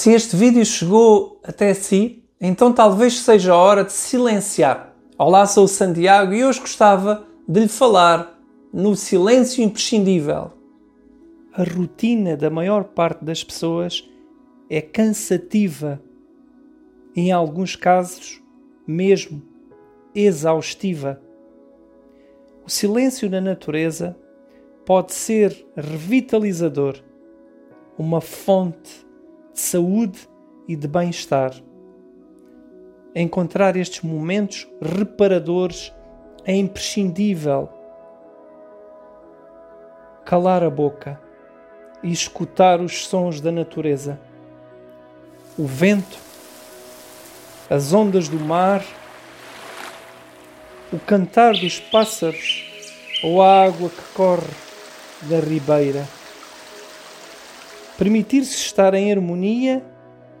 Se este vídeo chegou até si, então talvez seja a hora de silenciar. Olá, sou o Santiago e hoje gostava de lhe falar no silêncio imprescindível. A rotina da maior parte das pessoas é cansativa, em alguns casos, mesmo exaustiva. O silêncio na natureza pode ser revitalizador, uma fonte de saúde e de bem-estar. Encontrar estes momentos reparadores é imprescindível. Calar a boca e escutar os sons da natureza. O vento, as ondas do mar, o cantar dos pássaros ou a água que corre da ribeira. Permitir-se estar em harmonia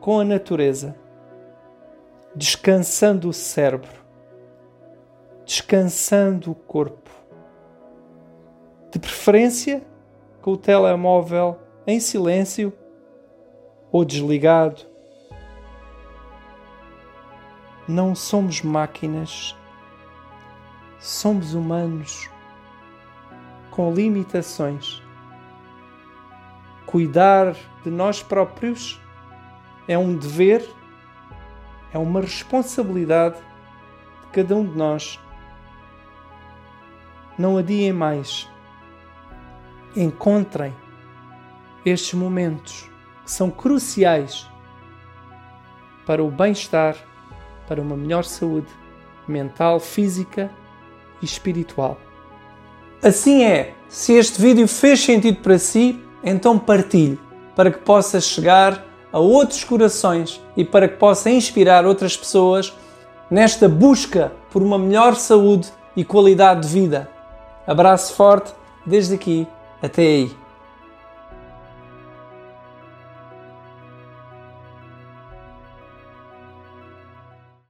com a natureza, descansando o cérebro, descansando o corpo. De preferência com o telemóvel em silêncio ou desligado. Não somos máquinas, somos humanos com limitações. Cuidar de nós próprios é um dever, é uma responsabilidade de cada um de nós. Não adiem mais. Encontrem estes momentos que são cruciais para o bem-estar, para uma melhor saúde mental, física e espiritual. Assim é, se este vídeo fez sentido para si, então partilhe para que possa chegar a outros corações e para que possa inspirar outras pessoas nesta busca por uma melhor saúde e qualidade de vida. Abraço forte desde aqui até aí.